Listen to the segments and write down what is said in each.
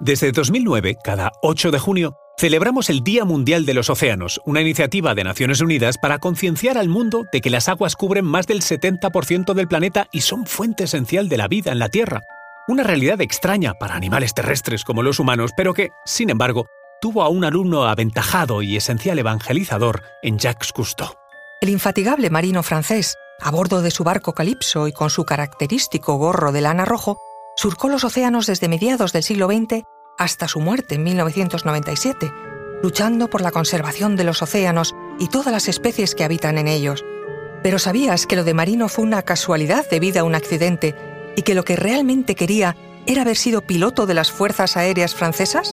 Desde 2009, cada 8 de junio, celebramos el Día Mundial de los Océanos, una iniciativa de Naciones Unidas para concienciar al mundo de que las aguas cubren más del 70% del planeta y son fuente esencial de la vida en la Tierra. Una realidad extraña para animales terrestres como los humanos, pero que, sin embargo, tuvo a un alumno aventajado y esencial evangelizador en Jacques Cousteau. El infatigable marino francés, a bordo de su barco Calipso y con su característico gorro de lana rojo, surcó los océanos desde mediados del siglo XX hasta su muerte en 1997, luchando por la conservación de los océanos y todas las especies que habitan en ellos. Pero ¿sabías que lo de Marino fue una casualidad debido a un accidente y que lo que realmente quería era haber sido piloto de las Fuerzas Aéreas Francesas?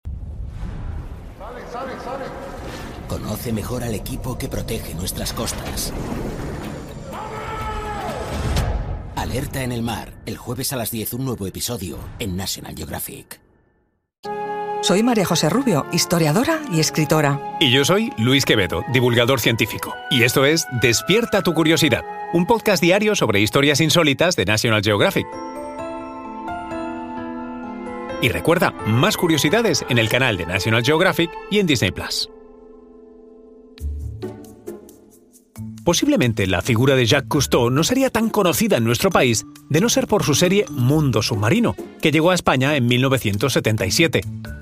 Conoce mejor al equipo que protege nuestras costas. Alerta en el mar, el jueves a las 10 un nuevo episodio en National Geographic. Soy María José Rubio, historiadora y escritora. Y yo soy Luis Quevedo, divulgador científico. Y esto es Despierta tu curiosidad, un podcast diario sobre historias insólitas de National Geographic. Y recuerda, más curiosidades en el canal de National Geographic y en Disney Plus. Posiblemente la figura de Jacques Cousteau no sería tan conocida en nuestro país de no ser por su serie Mundo Submarino, que llegó a España en 1977.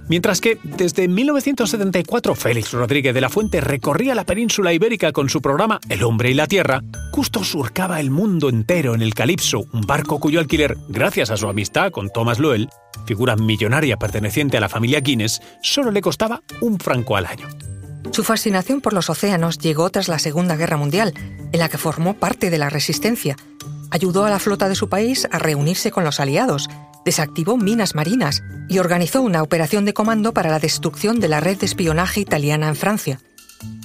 Mientras que desde 1974 Félix Rodríguez de la Fuente recorría la península ibérica con su programa El hombre y la tierra, Cousteau surcaba el mundo entero en el Calipso, un barco cuyo alquiler, gracias a su amistad con Thomas Loel, figura millonaria perteneciente a la familia Guinness, solo le costaba un franco al año. Su fascinación por los océanos llegó tras la Segunda Guerra Mundial, en la que formó parte de la resistencia. Ayudó a la flota de su país a reunirse con los aliados, desactivó minas marinas y organizó una operación de comando para la destrucción de la red de espionaje italiana en Francia.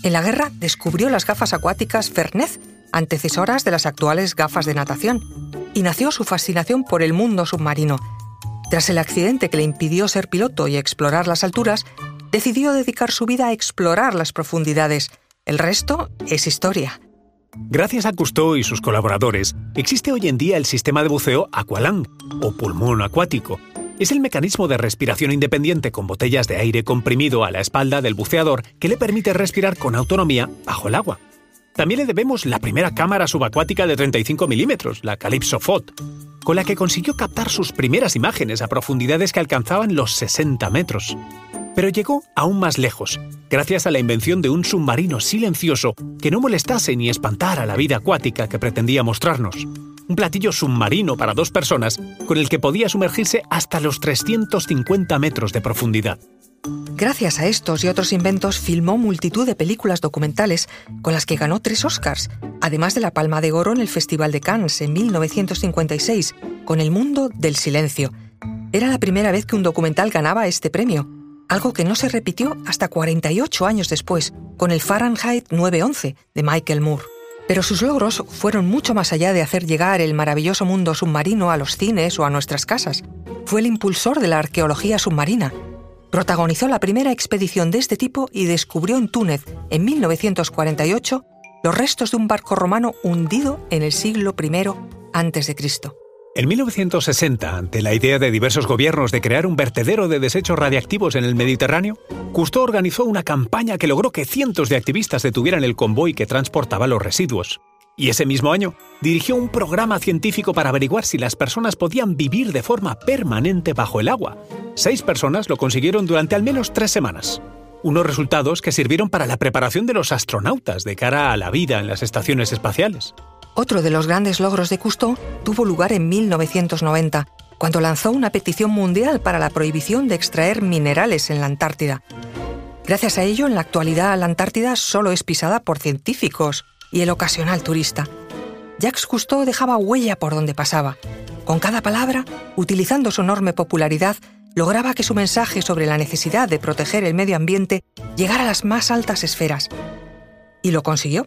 En la guerra descubrió las gafas acuáticas Fernet, antecesoras de las actuales gafas de natación, y nació su fascinación por el mundo submarino. Tras el accidente que le impidió ser piloto y explorar las alturas, decidió dedicar su vida a explorar las profundidades. El resto es historia. Gracias a Cousteau y sus colaboradores, existe hoy en día el sistema de buceo Aqualung, o pulmón acuático. Es el mecanismo de respiración independiente con botellas de aire comprimido a la espalda del buceador que le permite respirar con autonomía bajo el agua. También le debemos la primera cámara subacuática de 35 milímetros, la Calypso FOT, con la que consiguió captar sus primeras imágenes a profundidades que alcanzaban los 60 metros. Pero llegó aún más lejos, gracias a la invención de un submarino silencioso que no molestase ni espantara la vida acuática que pretendía mostrarnos. Un platillo submarino para dos personas con el que podía sumergirse hasta los 350 metros de profundidad. Gracias a estos y otros inventos filmó multitud de películas documentales con las que ganó tres Oscars, además de la Palma de Oro en el Festival de Cannes en 1956, con El Mundo del Silencio. Era la primera vez que un documental ganaba este premio, algo que no se repitió hasta 48 años después, con el Fahrenheit 911 de Michael Moore. Pero sus logros fueron mucho más allá de hacer llegar el maravilloso mundo submarino a los cines o a nuestras casas. Fue el impulsor de la arqueología submarina. Protagonizó la primera expedición de este tipo y descubrió en Túnez, en 1948, los restos de un barco romano hundido en el siglo I a.C. En 1960, ante la idea de diversos gobiernos de crear un vertedero de desechos radiactivos en el Mediterráneo, Cousteau organizó una campaña que logró que cientos de activistas detuvieran el convoy que transportaba los residuos. Y ese mismo año dirigió un programa científico para averiguar si las personas podían vivir de forma permanente bajo el agua. Seis personas lo consiguieron durante al menos tres semanas. Unos resultados que sirvieron para la preparación de los astronautas de cara a la vida en las estaciones espaciales. Otro de los grandes logros de Cousteau tuvo lugar en 1990, cuando lanzó una petición mundial para la prohibición de extraer minerales en la Antártida. Gracias a ello, en la actualidad la Antártida solo es pisada por científicos y el ocasional turista. Jacques Cousteau dejaba huella por donde pasaba. Con cada palabra, utilizando su enorme popularidad, lograba que su mensaje sobre la necesidad de proteger el medio ambiente llegara a las más altas esferas. Y lo consiguió.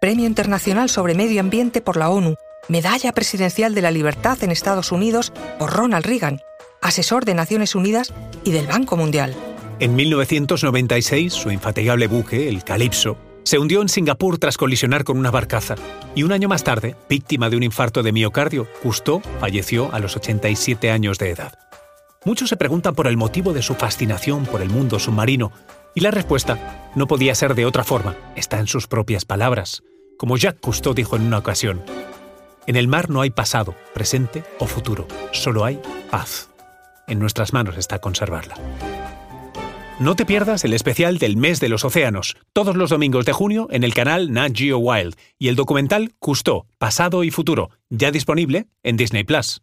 Premio Internacional sobre Medio Ambiente por la ONU, Medalla Presidencial de la Libertad en Estados Unidos por Ronald Reagan, asesor de Naciones Unidas y del Banco Mundial. En 1996, su infatigable buque, el Calypso, se hundió en Singapur tras colisionar con una barcaza, y un año más tarde, víctima de un infarto de miocardio, Cousteau falleció a los 87 años de edad. Muchos se preguntan por el motivo de su fascinación por el mundo submarino, y la respuesta no podía ser de otra forma, está en sus propias palabras, como Jacques Cousteau dijo en una ocasión. En el mar no hay pasado, presente o futuro, solo hay paz. En nuestras manos está conservarla. No te pierdas el especial del mes de los océanos, todos los domingos de junio en el canal Nat Geo Wild, y el documental Cousteau, Pasado y Futuro, ya disponible en Disney Plus.